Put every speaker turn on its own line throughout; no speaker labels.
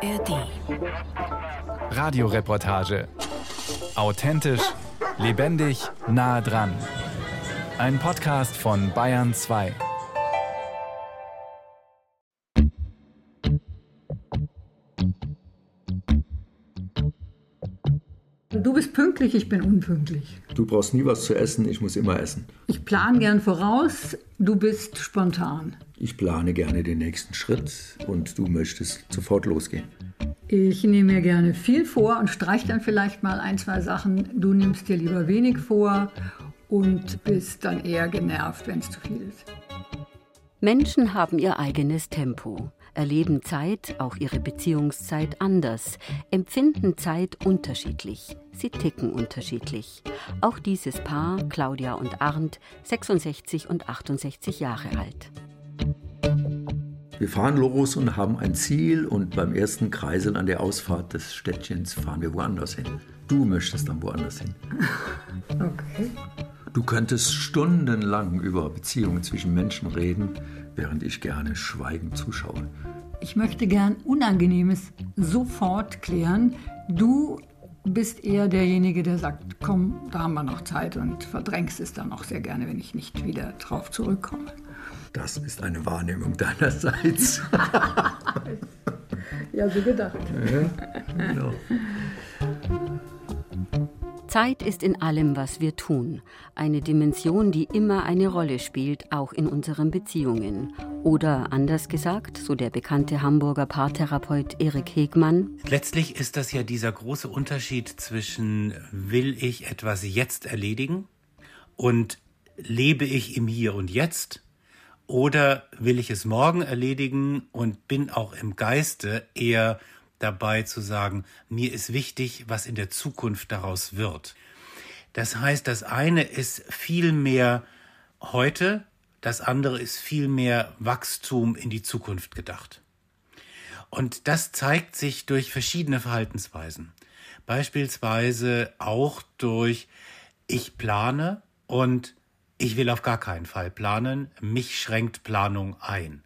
ARD.
Radioreportage. Authentisch, lebendig, nah dran. Ein Podcast von Bayern 2.
Du bist pünktlich, ich bin unpünktlich.
Du brauchst nie was zu essen, ich muss immer essen.
Ich plane gern voraus, du bist spontan.
Ich plane gerne den nächsten Schritt und du möchtest sofort losgehen.
Ich nehme mir gerne viel vor und streich dann vielleicht mal ein, zwei Sachen. Du nimmst dir lieber wenig vor und bist dann eher genervt, wenn es zu viel ist.
Menschen haben ihr eigenes Tempo, erleben Zeit, auch ihre Beziehungszeit anders, empfinden Zeit unterschiedlich, sie ticken unterschiedlich. Auch dieses Paar, Claudia und Arndt, 66 und 68 Jahre alt.
Wir fahren los und haben ein Ziel und beim ersten Kreisel an der Ausfahrt des Städtchens fahren wir woanders hin. Du möchtest dann woanders hin.
Okay.
Du könntest stundenlang über Beziehungen zwischen Menschen reden, während ich gerne schweigend zuschaue.
Ich möchte gern Unangenehmes sofort klären. Du bist eher derjenige, der sagt, komm, da haben wir noch Zeit und verdrängst es dann auch sehr gerne, wenn ich nicht wieder drauf zurückkomme.
Das ist eine Wahrnehmung deinerseits.
Ja, so gedacht.
ja, genau.
Zeit ist in allem, was wir tun. Eine Dimension, die immer eine Rolle spielt, auch in unseren Beziehungen. Oder anders gesagt, so der bekannte Hamburger Paartherapeut Erik Hegmann,
Letztlich ist das ja dieser große Unterschied zwischen will ich etwas jetzt erledigen und lebe ich im Hier und Jetzt oder will ich es morgen erledigen und bin auch im Geiste eher dabei zu sagen, mir ist wichtig, was in der Zukunft daraus wird. Das heißt, das eine ist viel mehr heute, das andere ist viel mehr Wachstum in die Zukunft gedacht. Und das zeigt sich durch verschiedene Verhaltensweisen. Beispielsweise auch durch ich plane und ich will auf gar keinen Fall planen. Mich schränkt Planung ein.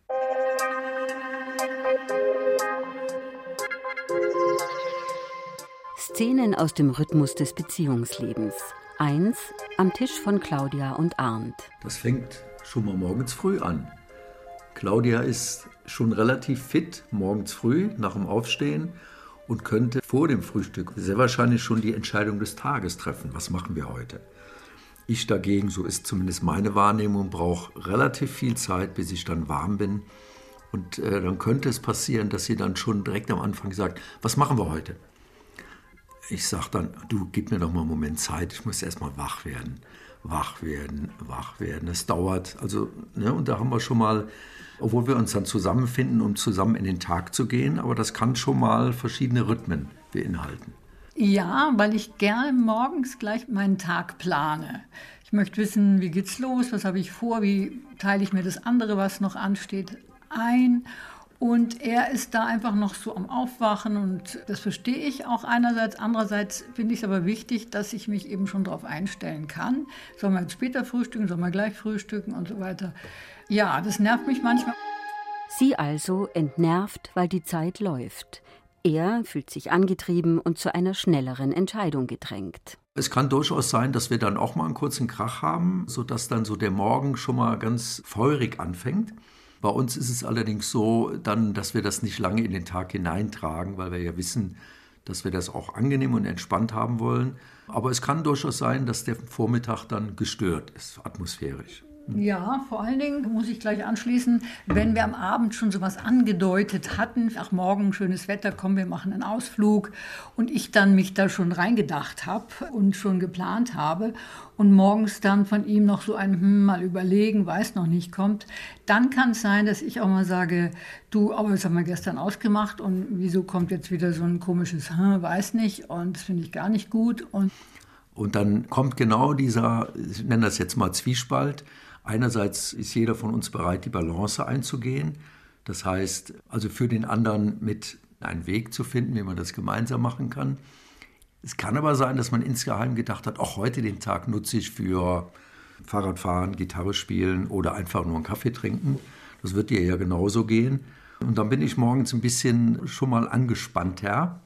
Szenen aus dem Rhythmus des Beziehungslebens. Eins am Tisch von Claudia und Arndt.
Das fängt schon mal morgens früh an. Claudia ist schon relativ fit morgens früh nach dem Aufstehen und könnte vor dem Frühstück sehr wahrscheinlich schon die Entscheidung des Tages treffen. Was machen wir heute? Ich dagegen, so ist zumindest meine Wahrnehmung, brauche relativ viel Zeit, bis ich dann warm bin. Und äh, dann könnte es passieren, dass sie dann schon direkt am Anfang sagt, was machen wir heute? Ich sage dann, du gib mir doch mal einen Moment Zeit, ich muss erst mal wach werden. Wach werden, wach werden. Es dauert. Also, ne, und da haben wir schon mal, obwohl wir uns dann zusammenfinden, um zusammen in den Tag zu gehen, aber das kann schon mal verschiedene Rhythmen beinhalten.
Ja, weil ich gerne morgens gleich meinen Tag plane. Ich möchte wissen, wie geht's los, was habe ich vor, wie teile ich mir das andere, was noch ansteht, ein. Und er ist da einfach noch so am Aufwachen und das verstehe ich auch einerseits. Andererseits finde ich es aber wichtig, dass ich mich eben schon darauf einstellen kann. Soll man jetzt später frühstücken, soll man gleich frühstücken und so weiter. Ja, das nervt mich manchmal.
Sie also entnervt, weil die Zeit läuft. Er fühlt sich angetrieben und zu einer schnelleren Entscheidung gedrängt.
Es kann durchaus sein, dass wir dann auch mal einen kurzen Krach haben, sodass dann so der Morgen schon mal ganz feurig anfängt. Bei uns ist es allerdings so, dann, dass wir das nicht lange in den Tag hineintragen, weil wir ja wissen, dass wir das auch angenehm und entspannt haben wollen. Aber es kann durchaus sein, dass der Vormittag dann gestört ist, atmosphärisch.
Ja, vor allen Dingen muss ich gleich anschließen, wenn wir am Abend schon sowas angedeutet hatten, ach morgen schönes Wetter, komm, wir machen einen Ausflug und ich dann mich da schon reingedacht habe und schon geplant habe und morgens dann von ihm noch so ein hm, mal überlegen, weiß noch nicht kommt, dann kann es sein, dass ich auch mal sage, du, aber das haben wir gestern ausgemacht und wieso kommt jetzt wieder so ein komisches hm, weiß nicht und das finde ich gar nicht gut und
Und dann kommt genau dieser, ich nenne das jetzt mal Zwiespalt. Einerseits ist jeder von uns bereit, die Balance einzugehen. Das heißt, also für den anderen mit einen Weg zu finden, wie man das gemeinsam machen kann. Es kann aber sein, dass man insgeheim gedacht hat, auch heute den Tag nutze ich für Fahrradfahren, Gitarre spielen oder einfach nur einen Kaffee trinken. Das wird dir ja genauso gehen. Und dann bin ich morgens ein bisschen schon mal angespannter.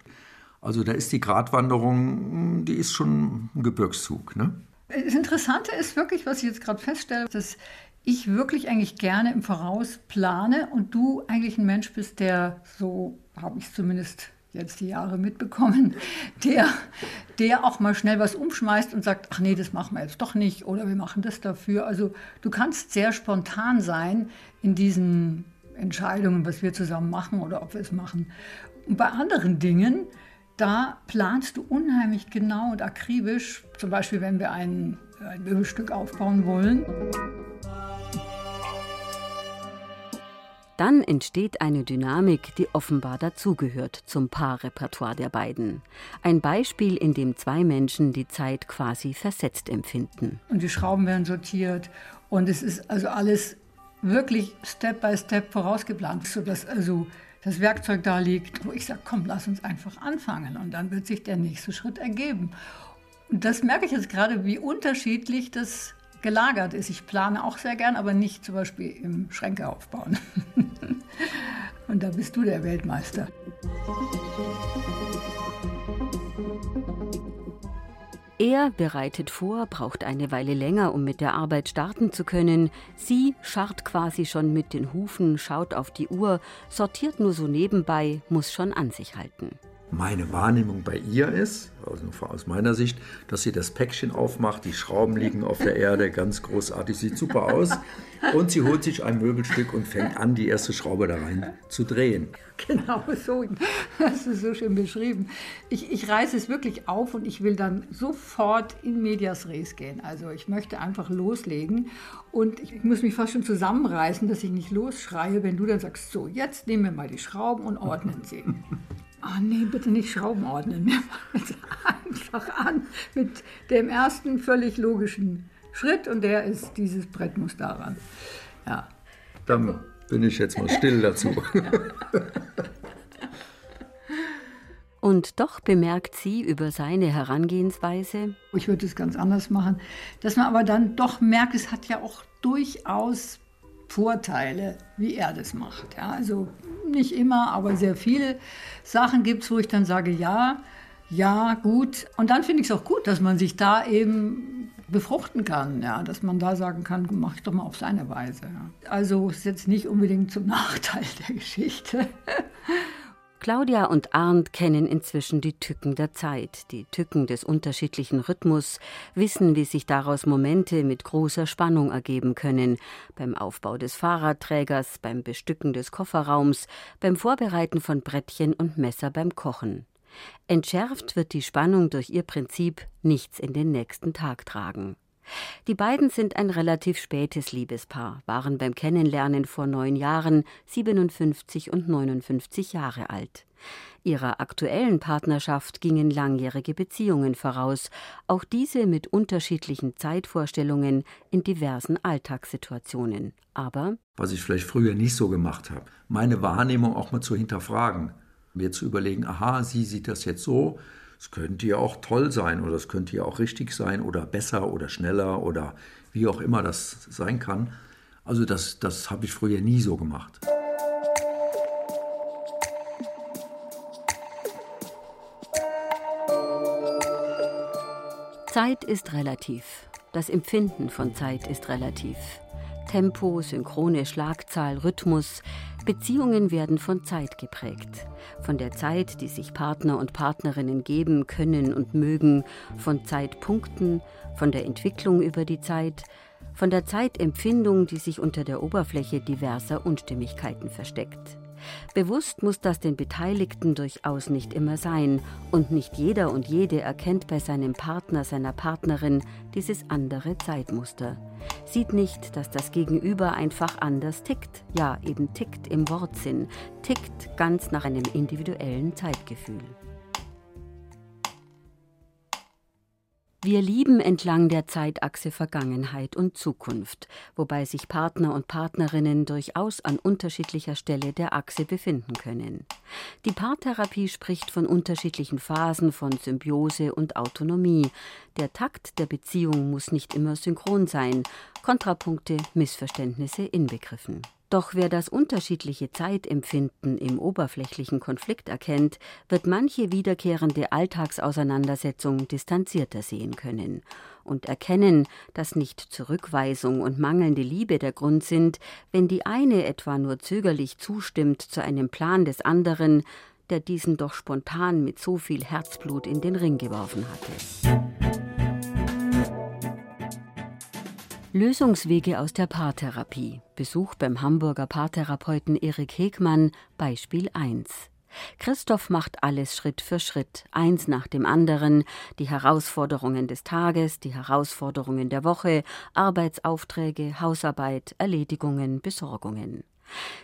Also da ist die Gratwanderung, die ist schon ein Gebirgszug. Ne?
Das Interessante ist wirklich, was ich jetzt gerade feststelle, dass ich wirklich eigentlich gerne im Voraus plane und du eigentlich ein Mensch bist, der, so habe ich es zumindest jetzt die Jahre mitbekommen, der, der auch mal schnell was umschmeißt und sagt, ach nee, das machen wir jetzt doch nicht oder wir machen das dafür. Also du kannst sehr spontan sein in diesen Entscheidungen, was wir zusammen machen oder ob wir es machen. Und bei anderen Dingen, da planst du unheimlich genau und akribisch, zum Beispiel wenn wir ein, ein Möbelstück aufbauen wollen.
Dann entsteht eine Dynamik, die offenbar dazugehört zum Paarrepertoire der beiden. Ein Beispiel, in dem zwei Menschen die Zeit quasi versetzt empfinden.
Und die Schrauben werden sortiert und es ist also alles wirklich Step by Step vorausgeplant, sodass also das Werkzeug da liegt, wo ich sage, komm, lass uns einfach anfangen und dann wird sich der nächste Schritt ergeben. Und das merke ich jetzt gerade, wie unterschiedlich das gelagert ist. Ich plane auch sehr gern, aber nicht zum Beispiel im Schränke aufbauen. Und da bist du der Weltmeister.
Er bereitet vor, braucht eine Weile länger, um mit der Arbeit starten zu können. Sie scharrt quasi schon mit den Hufen, schaut auf die Uhr, sortiert nur so nebenbei, muss schon an sich halten.
Meine Wahrnehmung bei ihr ist, also aus meiner Sicht, dass sie das Päckchen aufmacht, die Schrauben liegen auf der Erde, ganz großartig, sieht super aus. Und sie holt sich ein Möbelstück und fängt an, die erste Schraube da rein zu drehen.
Genau so, das ist so schön beschrieben. Ich, ich reiße es wirklich auf und ich will dann sofort in medias res gehen. Also ich möchte einfach loslegen und ich muss mich fast schon zusammenreißen, dass ich nicht losschreie, wenn du dann sagst, so, jetzt nehmen wir mal die Schrauben und ordnen sie. Oh nee, bitte nicht Schrauben ordnen. Wir fangen jetzt einfach an mit dem ersten völlig logischen Schritt und der ist, dieses Brett muss daran. Ja.
Dann bin ich jetzt mal still dazu.
Und doch bemerkt sie über seine Herangehensweise.
Ich würde es ganz anders machen, dass man aber dann doch merkt, es hat ja auch durchaus Vorteile, wie er das macht. Ja, also nicht immer, aber sehr viele Sachen gibt es, wo ich dann sage, ja, ja, gut. Und dann finde ich es auch gut, dass man sich da eben befruchten kann, ja, dass man da sagen kann, mach ich doch mal auf seine Weise. Ja. Also ist jetzt nicht unbedingt zum Nachteil der Geschichte.
Claudia und Arndt kennen inzwischen die Tücken der Zeit, die Tücken des unterschiedlichen Rhythmus, wissen, wie sich daraus Momente mit großer Spannung ergeben können, beim Aufbau des Fahrradträgers, beim Bestücken des Kofferraums, beim Vorbereiten von Brettchen und Messer beim Kochen. Entschärft wird die Spannung durch ihr Prinzip nichts in den nächsten Tag tragen. Die beiden sind ein relativ spätes Liebespaar, waren beim Kennenlernen vor neun Jahren 57 und 59 Jahre alt. Ihrer aktuellen Partnerschaft gingen langjährige Beziehungen voraus, auch diese mit unterschiedlichen Zeitvorstellungen in diversen Alltagssituationen. Aber
was ich vielleicht früher nicht so gemacht habe, meine Wahrnehmung auch mal zu hinterfragen, mir zu überlegen, aha, sie sieht das jetzt so, es könnte ja auch toll sein oder es könnte ja auch richtig sein oder besser oder schneller oder wie auch immer das sein kann. Also das, das habe ich früher nie so gemacht.
Zeit ist relativ. Das Empfinden von Zeit ist relativ. Tempo, synchrone Schlagzahl, Rhythmus, Beziehungen werden von Zeit geprägt. Von der Zeit, die sich Partner und Partnerinnen geben können und mögen, von Zeitpunkten, von der Entwicklung über die Zeit, von der Zeitempfindung, die sich unter der Oberfläche diverser Unstimmigkeiten versteckt. Bewusst muss das den Beteiligten durchaus nicht immer sein, und nicht jeder und jede erkennt bei seinem Partner, seiner Partnerin dieses andere Zeitmuster. Sieht nicht, dass das Gegenüber einfach anders tickt, ja eben tickt im Wortsinn, tickt ganz nach einem individuellen Zeitgefühl. Wir lieben entlang der Zeitachse Vergangenheit und Zukunft, wobei sich Partner und Partnerinnen durchaus an unterschiedlicher Stelle der Achse befinden können. Die Paartherapie spricht von unterschiedlichen Phasen von Symbiose und Autonomie. Der Takt der Beziehung muss nicht immer synchron sein, Kontrapunkte, Missverständnisse inbegriffen. Doch wer das unterschiedliche Zeitempfinden im oberflächlichen Konflikt erkennt, wird manche wiederkehrende Alltagsauseinandersetzung distanzierter sehen können und erkennen, dass nicht Zurückweisung und mangelnde Liebe der Grund sind, wenn die eine etwa nur zögerlich zustimmt zu einem Plan des anderen, der diesen doch spontan mit so viel Herzblut in den Ring geworfen hatte. Lösungswege aus der Paartherapie. Besuch beim Hamburger Paartherapeuten Erik Hegmann, Beispiel 1. Christoph macht alles Schritt für Schritt, eins nach dem anderen, die Herausforderungen des Tages, die Herausforderungen der Woche, Arbeitsaufträge, Hausarbeit, Erledigungen, Besorgungen.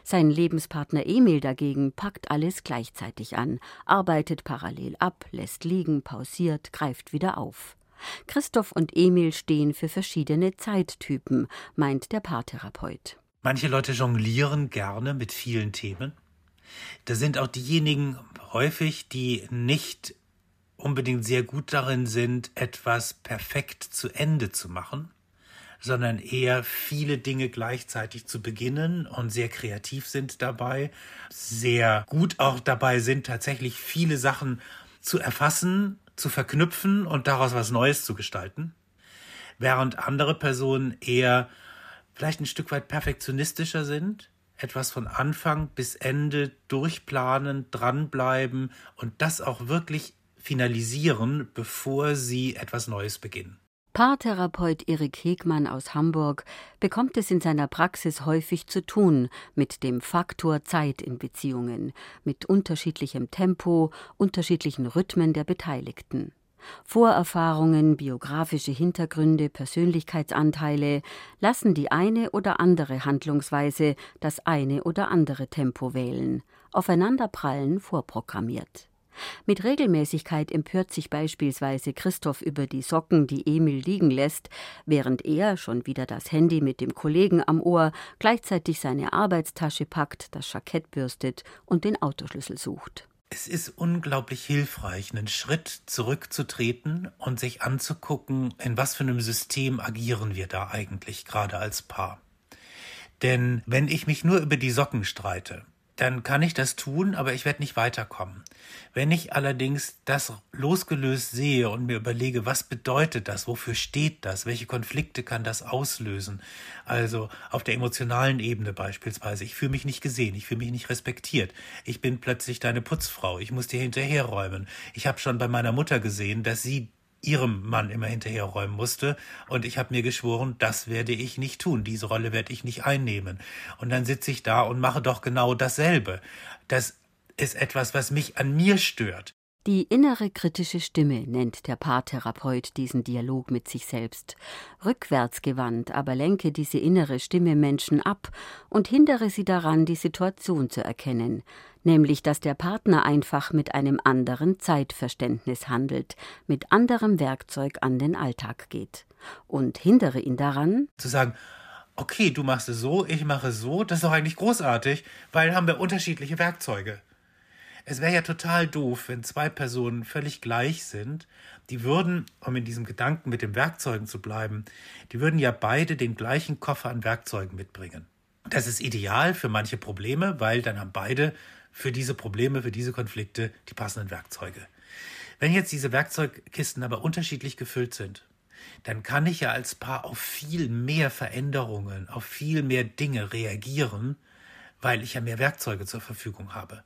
Sein Lebenspartner Emil dagegen packt alles gleichzeitig an, arbeitet parallel ab, lässt liegen, pausiert, greift wieder auf. Christoph und Emil stehen für verschiedene Zeittypen, meint der Paartherapeut.
Manche Leute jonglieren gerne mit vielen Themen. Da sind auch diejenigen häufig, die nicht unbedingt sehr gut darin sind, etwas perfekt zu Ende zu machen, sondern eher viele Dinge gleichzeitig zu beginnen und sehr kreativ sind dabei, sehr gut auch dabei sind, tatsächlich viele Sachen zu erfassen zu verknüpfen und daraus was Neues zu gestalten, während andere Personen eher vielleicht ein Stück weit perfektionistischer sind, etwas von Anfang bis Ende durchplanen, dranbleiben und das auch wirklich finalisieren, bevor sie etwas Neues beginnen.
Paartherapeut Erik Hegmann aus Hamburg bekommt es in seiner Praxis häufig zu tun mit dem Faktor Zeit in Beziehungen, mit unterschiedlichem Tempo, unterschiedlichen Rhythmen der Beteiligten. Vorerfahrungen, biografische Hintergründe, Persönlichkeitsanteile lassen die eine oder andere Handlungsweise das eine oder andere Tempo wählen, aufeinanderprallen vorprogrammiert. Mit Regelmäßigkeit empört sich beispielsweise Christoph über die Socken, die Emil liegen lässt, während er, schon wieder das Handy mit dem Kollegen am Ohr, gleichzeitig seine Arbeitstasche packt, das Jackett bürstet und den Autoschlüssel sucht.
Es ist unglaublich hilfreich, einen Schritt zurückzutreten und sich anzugucken, in was für einem System agieren wir da eigentlich gerade als Paar. Denn wenn ich mich nur über die Socken streite, dann kann ich das tun, aber ich werde nicht weiterkommen. Wenn ich allerdings das losgelöst sehe und mir überlege, was bedeutet das, wofür steht das, welche Konflikte kann das auslösen, also auf der emotionalen Ebene beispielsweise, ich fühle mich nicht gesehen, ich fühle mich nicht respektiert, ich bin plötzlich deine Putzfrau, ich muss dir hinterherräumen, ich habe schon bei meiner Mutter gesehen, dass sie ihrem Mann immer hinterherräumen musste. Und ich habe mir geschworen, das werde ich nicht tun, diese Rolle werde ich nicht einnehmen. Und dann sitze ich da und mache doch genau dasselbe. Das ist etwas, was mich an mir stört.
Die innere kritische Stimme nennt der Paartherapeut diesen Dialog mit sich selbst. Rückwärtsgewandt aber lenke diese innere Stimme Menschen ab und hindere sie daran, die Situation zu erkennen, nämlich dass der Partner einfach mit einem anderen Zeitverständnis handelt, mit anderem Werkzeug an den Alltag geht. Und hindere ihn daran,
zu sagen, okay, du machst es so, ich mache es so, das ist doch eigentlich großartig, weil haben wir unterschiedliche Werkzeuge. Es wäre ja total doof, wenn zwei Personen völlig gleich sind. Die würden, um in diesem Gedanken mit den Werkzeugen zu bleiben, die würden ja beide den gleichen Koffer an Werkzeugen mitbringen. Das ist ideal für manche Probleme, weil dann haben beide für diese Probleme, für diese Konflikte die passenden Werkzeuge. Wenn jetzt diese Werkzeugkisten aber unterschiedlich gefüllt sind, dann kann ich ja als Paar auf viel mehr Veränderungen, auf viel mehr Dinge reagieren, weil ich ja mehr Werkzeuge zur Verfügung habe.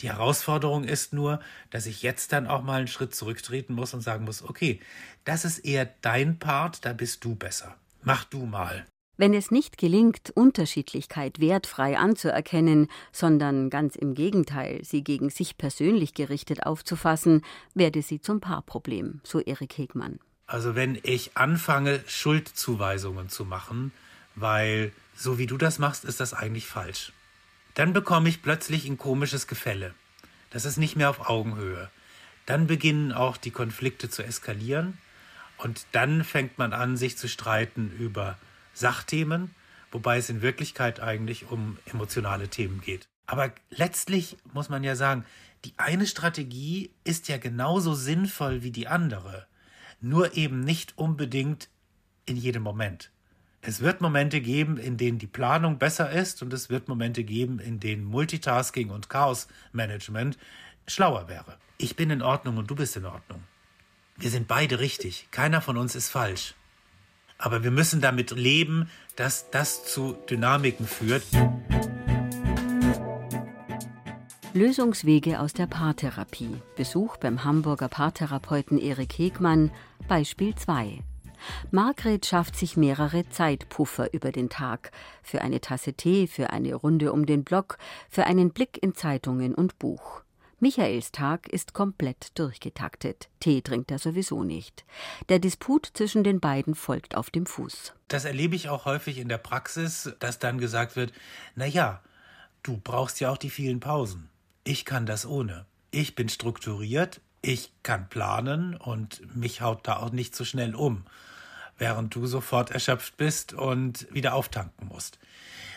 Die Herausforderung ist nur, dass ich jetzt dann auch mal einen Schritt zurücktreten muss und sagen muss, okay, das ist eher dein Part, da bist du besser. Mach du mal.
Wenn es nicht gelingt, Unterschiedlichkeit wertfrei anzuerkennen, sondern ganz im Gegenteil, sie gegen sich persönlich gerichtet aufzufassen, werde sie zum Paarproblem, so Erik Hegmann.
Also wenn ich anfange, Schuldzuweisungen zu machen, weil so wie du das machst, ist das eigentlich falsch. Dann bekomme ich plötzlich ein komisches Gefälle. Das ist nicht mehr auf Augenhöhe. Dann beginnen auch die Konflikte zu eskalieren und dann fängt man an, sich zu streiten über Sachthemen, wobei es in Wirklichkeit eigentlich um emotionale Themen geht. Aber letztlich muss man ja sagen, die eine Strategie ist ja genauso sinnvoll wie die andere, nur eben nicht unbedingt in jedem Moment. Es wird Momente geben, in denen die Planung besser ist und es wird Momente geben, in denen Multitasking und Chaosmanagement schlauer wäre. Ich bin in Ordnung und du bist in Ordnung. Wir sind beide richtig. Keiner von uns ist falsch. Aber wir müssen damit leben, dass das zu Dynamiken führt.
Lösungswege aus der Paartherapie. Besuch beim Hamburger Paartherapeuten Erik Hegmann. Beispiel 2. Margret schafft sich mehrere Zeitpuffer über den Tag. Für eine Tasse Tee, für eine Runde um den Block, für einen Blick in Zeitungen und Buch. Michaels Tag ist komplett durchgetaktet. Tee trinkt er sowieso nicht. Der Disput zwischen den beiden folgt auf dem Fuß.
Das erlebe ich auch häufig in der Praxis, dass dann gesagt wird, na ja, du brauchst ja auch die vielen Pausen. Ich kann das ohne. Ich bin strukturiert, ich kann planen und mich haut da auch nicht so schnell um, während du sofort erschöpft bist und wieder auftanken musst.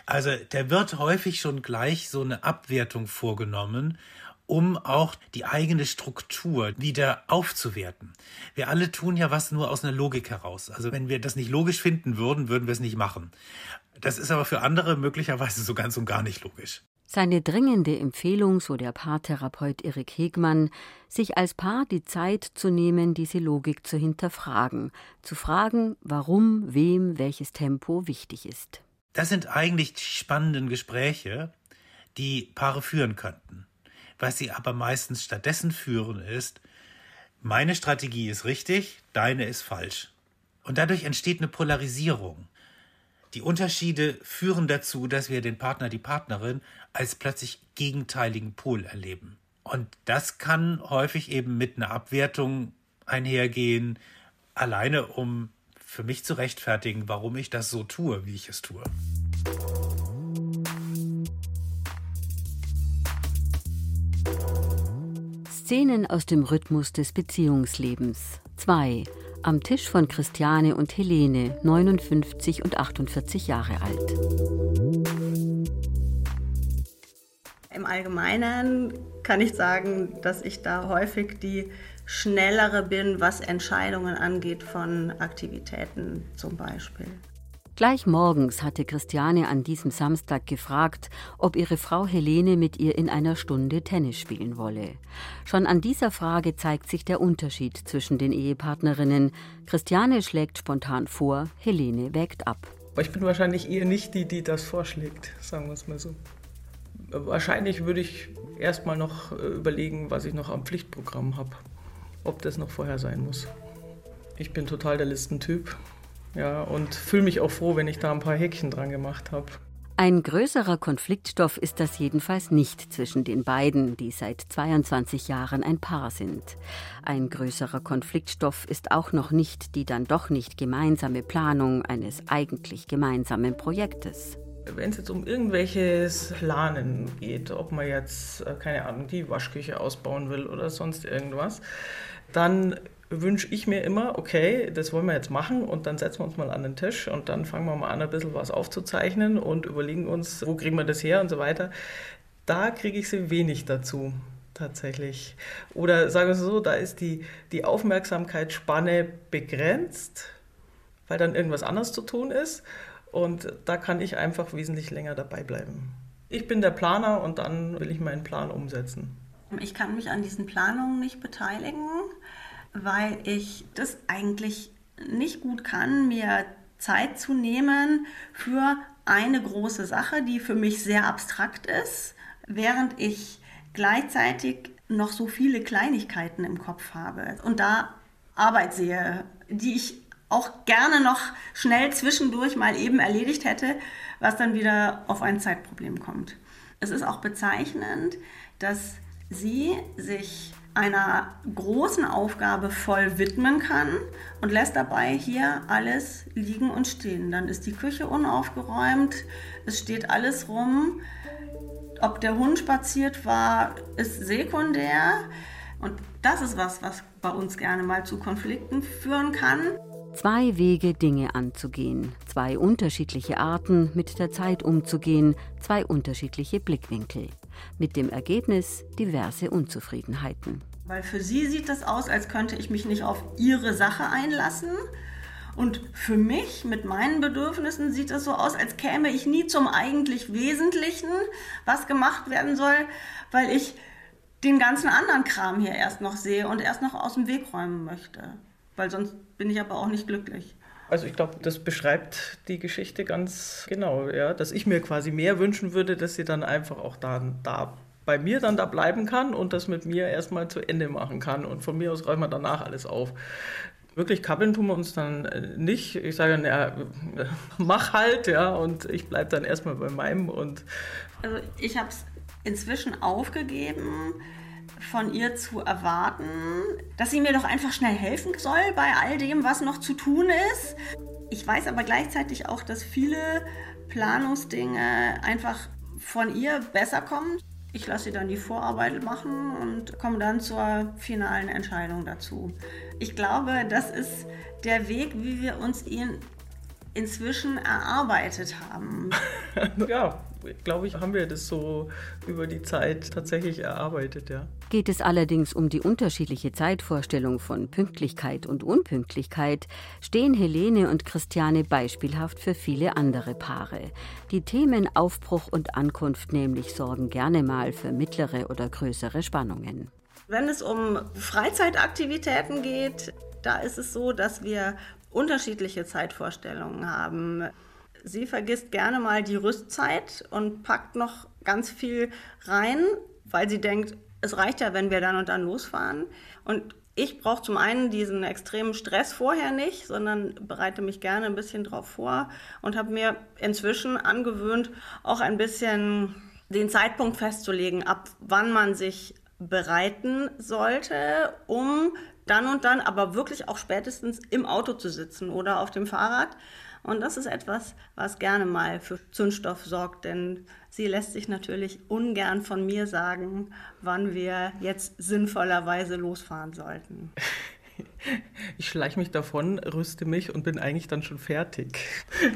Also da wird häufig schon gleich so eine Abwertung vorgenommen um auch die eigene Struktur wieder aufzuwerten. Wir alle tun ja was nur aus einer Logik heraus. Also wenn wir das nicht logisch finden würden, würden wir es nicht machen. Das ist aber für andere möglicherweise so ganz und gar nicht logisch.
Seine dringende Empfehlung, so der Paartherapeut Erik Hegmann, sich als Paar die Zeit zu nehmen, diese Logik zu hinterfragen, zu fragen, warum, wem welches Tempo wichtig ist.
Das sind eigentlich die spannenden Gespräche, die Paare führen könnten. Was sie aber meistens stattdessen führen ist, meine Strategie ist richtig, deine ist falsch. Und dadurch entsteht eine Polarisierung. Die Unterschiede führen dazu, dass wir den Partner, die Partnerin als plötzlich gegenteiligen Pol erleben. Und das kann häufig eben mit einer Abwertung einhergehen, alleine um für mich zu rechtfertigen, warum ich das so tue, wie ich es tue.
Szenen aus dem Rhythmus des Beziehungslebens. 2. Am Tisch von Christiane und Helene, 59 und 48 Jahre alt.
Im Allgemeinen kann ich sagen, dass ich da häufig die schnellere bin, was Entscheidungen angeht von Aktivitäten zum Beispiel.
Gleich morgens hatte Christiane an diesem Samstag gefragt, ob ihre Frau Helene mit ihr in einer Stunde Tennis spielen wolle. Schon an dieser Frage zeigt sich der Unterschied zwischen den Ehepartnerinnen. Christiane schlägt spontan vor, Helene wägt ab.
Ich bin wahrscheinlich eher nicht die, die das vorschlägt, sagen wir es mal so. Wahrscheinlich würde ich erst mal noch äh, überlegen, was ich noch am Pflichtprogramm habe. Ob das noch vorher sein muss. Ich bin total der Listentyp. Ja, und fühle mich auch froh, wenn ich da ein paar Häkchen dran gemacht habe.
Ein größerer Konfliktstoff ist das jedenfalls nicht zwischen den beiden, die seit 22 Jahren ein Paar sind. Ein größerer Konfliktstoff ist auch noch nicht die dann doch nicht gemeinsame Planung eines eigentlich gemeinsamen Projektes.
Wenn es jetzt um irgendwelches Planen geht, ob man jetzt, äh, keine Ahnung, die Waschküche ausbauen will oder sonst irgendwas, dann wünsche ich mir immer, okay, das wollen wir jetzt machen und dann setzen wir uns mal an den Tisch und dann fangen wir mal an, ein bisschen was aufzuzeichnen und überlegen uns, wo kriegen wir das her und so weiter. Da kriege ich sie wenig dazu, tatsächlich. Oder sagen wir es so, da ist die, die Aufmerksamkeitsspanne begrenzt, weil dann irgendwas anderes zu tun ist und da kann ich einfach wesentlich länger dabei bleiben. Ich bin der Planer und dann will ich meinen Plan umsetzen.
Ich kann mich an diesen Planungen nicht beteiligen weil ich das eigentlich nicht gut kann, mir Zeit zu nehmen für eine große Sache, die für mich sehr abstrakt ist, während ich gleichzeitig noch so viele Kleinigkeiten im Kopf habe und da Arbeit sehe, die ich auch gerne noch schnell zwischendurch mal eben erledigt hätte, was dann wieder auf ein Zeitproblem kommt. Es ist auch bezeichnend, dass sie sich einer großen Aufgabe voll widmen kann und lässt dabei hier alles liegen und stehen. Dann ist die Küche unaufgeräumt, es steht alles rum. Ob der Hund spaziert war, ist sekundär. Und das ist was, was bei uns gerne mal zu Konflikten führen kann.
Zwei Wege, Dinge anzugehen, zwei unterschiedliche Arten, mit der Zeit umzugehen, zwei unterschiedliche Blickwinkel. Mit dem Ergebnis diverse Unzufriedenheiten.
Weil für sie sieht das aus, als könnte ich mich nicht auf ihre Sache einlassen. Und für mich mit meinen Bedürfnissen sieht es so aus, als käme ich nie zum eigentlich Wesentlichen, was gemacht werden soll, weil ich den ganzen anderen Kram hier erst noch sehe und erst noch aus dem Weg räumen möchte. Weil sonst bin ich aber auch nicht glücklich.
Also ich glaube, das beschreibt die Geschichte ganz genau, ja, dass ich mir quasi mehr wünschen würde, dass sie dann einfach auch da, da bei mir dann da bleiben kann und das mit mir erstmal zu Ende machen kann. Und von mir aus räumen wir danach alles auf. Wirklich kabbeln tun wir uns dann äh, nicht. Ich sage dann, ja, mach halt, ja, und ich bleibe dann erstmal bei meinem. Und
also ich habe es inzwischen aufgegeben, von ihr zu erwarten, dass sie mir doch einfach schnell helfen soll bei all dem, was noch zu tun ist. Ich weiß aber gleichzeitig auch, dass viele Planungsdinge einfach von ihr besser kommen. Ich lasse sie dann die Vorarbeit machen und komme dann zur finalen Entscheidung dazu. Ich glaube, das ist der Weg, wie wir uns ihn inzwischen erarbeitet haben.
ja, glaube ich, haben wir das so über die Zeit tatsächlich erarbeitet, ja.
Geht es allerdings um die unterschiedliche Zeitvorstellung von Pünktlichkeit und Unpünktlichkeit, stehen Helene und Christiane beispielhaft für viele andere Paare. Die Themen Aufbruch und Ankunft nämlich sorgen gerne mal für mittlere oder größere Spannungen.
Wenn es um Freizeitaktivitäten geht, da ist es so, dass wir unterschiedliche Zeitvorstellungen haben. Sie vergisst gerne mal die Rüstzeit und packt noch ganz viel rein, weil sie denkt, es reicht ja, wenn wir dann und dann losfahren. Und ich brauche zum einen diesen extremen Stress vorher nicht, sondern bereite mich gerne ein bisschen drauf vor und habe mir inzwischen angewöhnt, auch ein bisschen den Zeitpunkt festzulegen, ab wann man sich bereiten sollte, um dann und dann aber wirklich auch spätestens im Auto zu sitzen oder auf dem Fahrrad und das ist etwas, was gerne mal für Zündstoff sorgt, denn sie lässt sich natürlich ungern von mir sagen, wann wir jetzt sinnvollerweise losfahren sollten.
Ich schleiche mich davon, rüste mich und bin eigentlich dann schon fertig.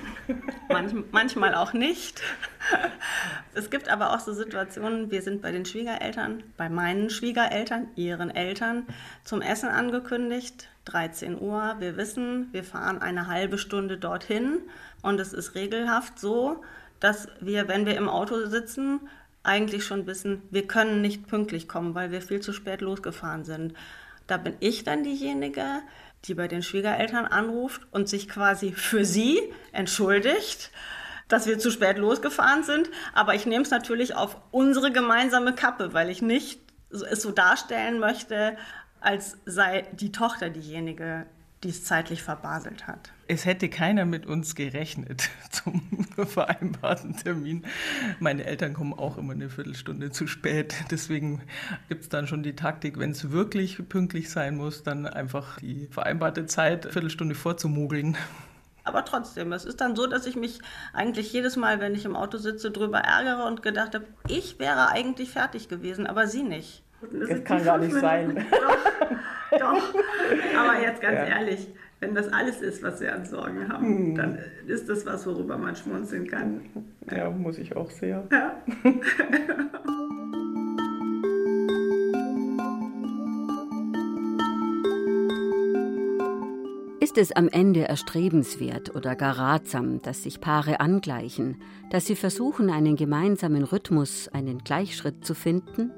Manch, manchmal auch nicht. Es gibt aber auch so Situationen, wir sind bei den Schwiegereltern, bei meinen Schwiegereltern, ihren Eltern, zum Essen angekündigt. 13 Uhr. Wir wissen, wir fahren eine halbe Stunde dorthin und es ist regelhaft so, dass wir, wenn wir im Auto sitzen, eigentlich schon wissen, wir können nicht pünktlich kommen, weil wir viel zu spät losgefahren sind. Da bin ich dann diejenige, die bei den Schwiegereltern anruft und sich quasi für sie entschuldigt, dass wir zu spät losgefahren sind. Aber ich nehme es natürlich auf unsere gemeinsame Kappe, weil ich nicht es so darstellen möchte, als sei die Tochter diejenige, die es zeitlich verbaselt hat.
Es hätte keiner mit uns gerechnet zum vereinbarten Termin. Meine Eltern kommen auch immer eine Viertelstunde zu spät. Deswegen gibt es dann schon die Taktik, wenn es wirklich pünktlich sein muss, dann einfach die vereinbarte Zeit eine Viertelstunde vorzumogeln.
Aber trotzdem, es ist dann so, dass ich mich eigentlich jedes Mal, wenn ich im Auto sitze, darüber ärgere und gedacht habe, ich wäre eigentlich fertig gewesen, aber sie nicht.
Das, das kann gar nicht sein.
Doch. Aber jetzt ganz ja. ehrlich, wenn das alles ist, was wir an Sorgen haben, hm. dann ist das was, worüber man schmunzeln kann.
Ja, muss ich auch sehr.
Ja.
Ist es am Ende erstrebenswert oder gar ratsam, dass sich Paare angleichen, dass sie versuchen, einen gemeinsamen Rhythmus, einen Gleichschritt zu finden?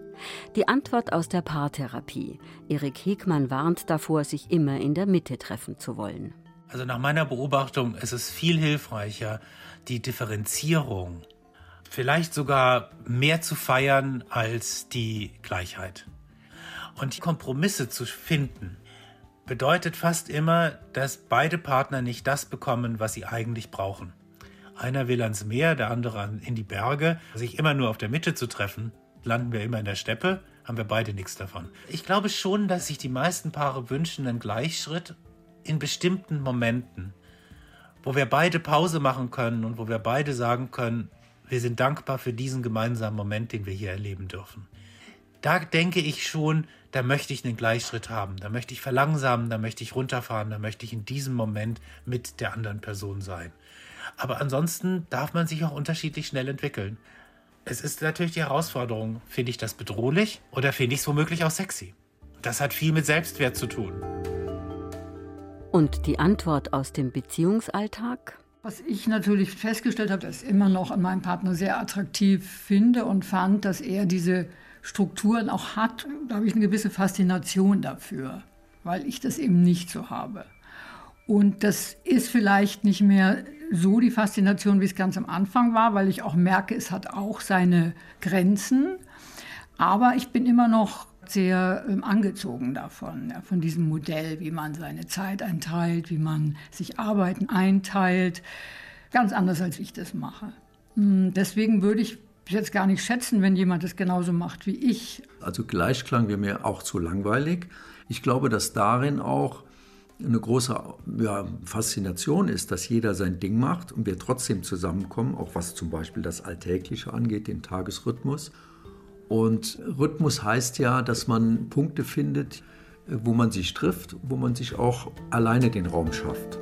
Die Antwort aus der Paartherapie. Erik Hegmann warnt davor, sich immer in der Mitte treffen zu wollen.
Also nach meiner Beobachtung ist es viel hilfreicher, die Differenzierung vielleicht sogar mehr zu feiern als die Gleichheit. Und Kompromisse zu finden, bedeutet fast immer, dass beide Partner nicht das bekommen, was sie eigentlich brauchen. Einer will ans Meer, der andere in die Berge. Sich immer nur auf der Mitte zu treffen, landen wir immer in der Steppe, haben wir beide nichts davon. Ich glaube schon, dass sich die meisten Paare wünschen einen Gleichschritt in bestimmten Momenten, wo wir beide Pause machen können und wo wir beide sagen können, wir sind dankbar für diesen gemeinsamen Moment, den wir hier erleben dürfen. Da denke ich schon, da möchte ich einen Gleichschritt haben, da möchte ich verlangsamen, da möchte ich runterfahren, da möchte ich in diesem Moment mit der anderen Person sein. Aber ansonsten darf man sich auch unterschiedlich schnell entwickeln. Es ist natürlich die Herausforderung, finde ich das bedrohlich oder finde ich es womöglich auch sexy? Das hat viel mit Selbstwert zu tun.
Und die Antwort aus dem Beziehungsalltag?
Was ich natürlich festgestellt habe, dass ich immer noch an meinem Partner sehr attraktiv finde und fand, dass er diese Strukturen auch hat. Da habe ich eine gewisse Faszination dafür, weil ich das eben nicht so habe. Und das ist vielleicht nicht mehr so die Faszination, wie es ganz am Anfang war, weil ich auch merke, es hat auch seine Grenzen. Aber ich bin immer noch sehr ähm, angezogen davon, ja, von diesem Modell, wie man seine Zeit einteilt, wie man sich Arbeiten einteilt. Ganz anders, als ich das mache. Hm, deswegen würde ich jetzt gar nicht schätzen, wenn jemand das genauso macht wie ich.
Also Gleichklang wäre mir auch zu langweilig. Ich glaube, dass darin auch eine große ja, Faszination ist, dass jeder sein Ding macht und wir trotzdem zusammenkommen, auch was zum Beispiel das Alltägliche angeht, den Tagesrhythmus. Und Rhythmus heißt ja, dass man Punkte findet, wo man sich trifft, wo man sich auch alleine den Raum schafft.